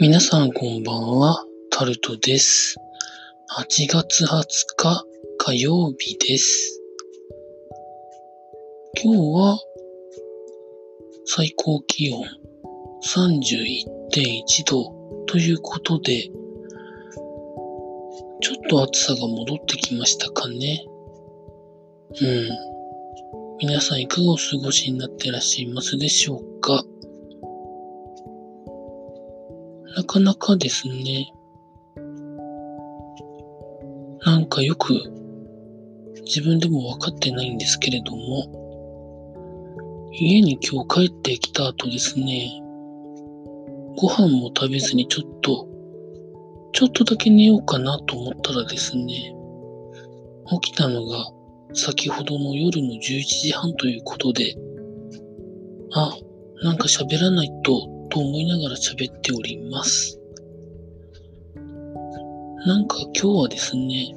皆さんこんばんは、タルトです。8月20日火曜日です。今日は最高気温31.1度ということで、ちょっと暑さが戻ってきましたかね。うん。皆さんいかがお過ごしになってらっしゃいますでしょうか？なかなかですね、なんかよく自分でも分かってないんですけれども、家に今日帰ってきた後ですね、ご飯も食べずにちょっと、ちょっとだけ寝ようかなと思ったらですね、起きたのが先ほどの夜の11時半ということで、あ、なんか喋らないとと思いながら喋っております。なんか今日はですね、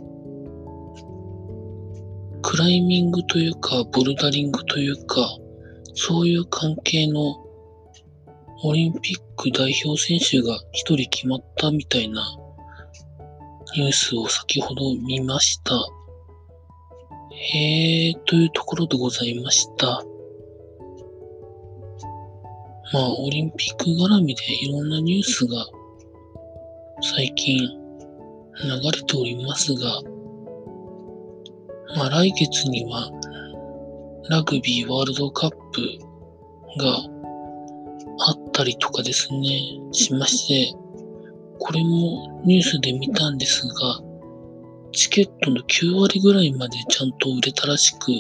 クライミングというか、ボルダリングというか、そういう関係のオリンピック代表選手が一人決まったみたいなニュースを先ほど見ました。へーというところでございました。まあ、オリンピック絡みでいろんなニュースが最近流れておりますが、まあ来月にはラグビーワールドカップがあったりとかですね、しまして、これもニュースで見たんですが、チケットの9割ぐらいまでちゃんと売れたらしく、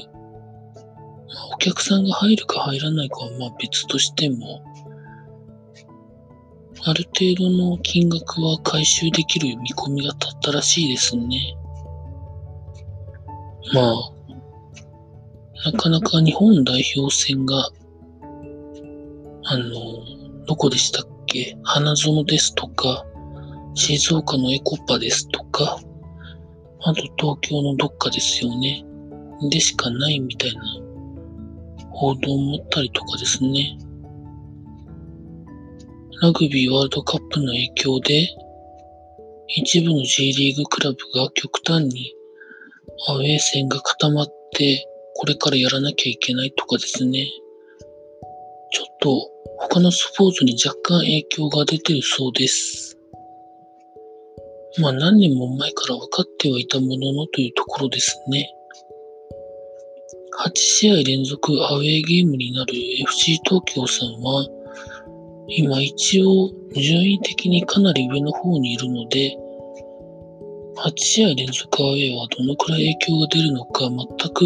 お客さんが入るか入らないかはまあ別としても、ある程度の金額は回収できる見込みが立ったらしいですね。まあ、なかなか日本代表戦が、あの、どこでしたっけ？花園ですとか、静岡のエコパですとか、あと東京のどっかですよね。でしかないみたいな報道もあったりとかですね。ラグビーワールドカップの影響で、一部の J リーグクラブが極端にアウェー戦が固まって、これからやらなきゃいけないとかですね。ちょっと他のスポーツに若干影響が出てるそうです。まあ何年も前から分かってはいたもののというところですね。8試合連続アウェーゲームになる FC 東京さんは、今一応順位的にかなり上の方にいるので、8試合連続アウェーはどのくらい影響が出るのか全く、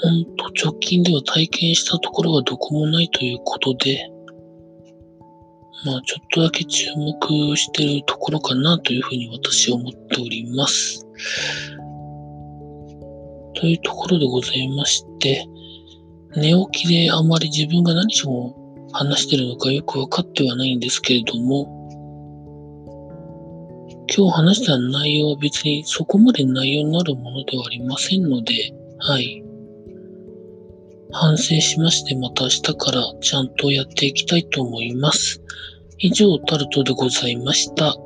ほんと直近では体験したところがどこもないということで、まあちょっとだけ注目してるところかなというふうに私は思っております。というところでございまして、寝起きであまり自分が何を話してるのかよくわかってはないんですけれども、今日話した内容は別にそこまで内容になるものではありませんので、はい。反省しましてまた明日からちゃんとやっていきたいと思います。以上、タルトでございました。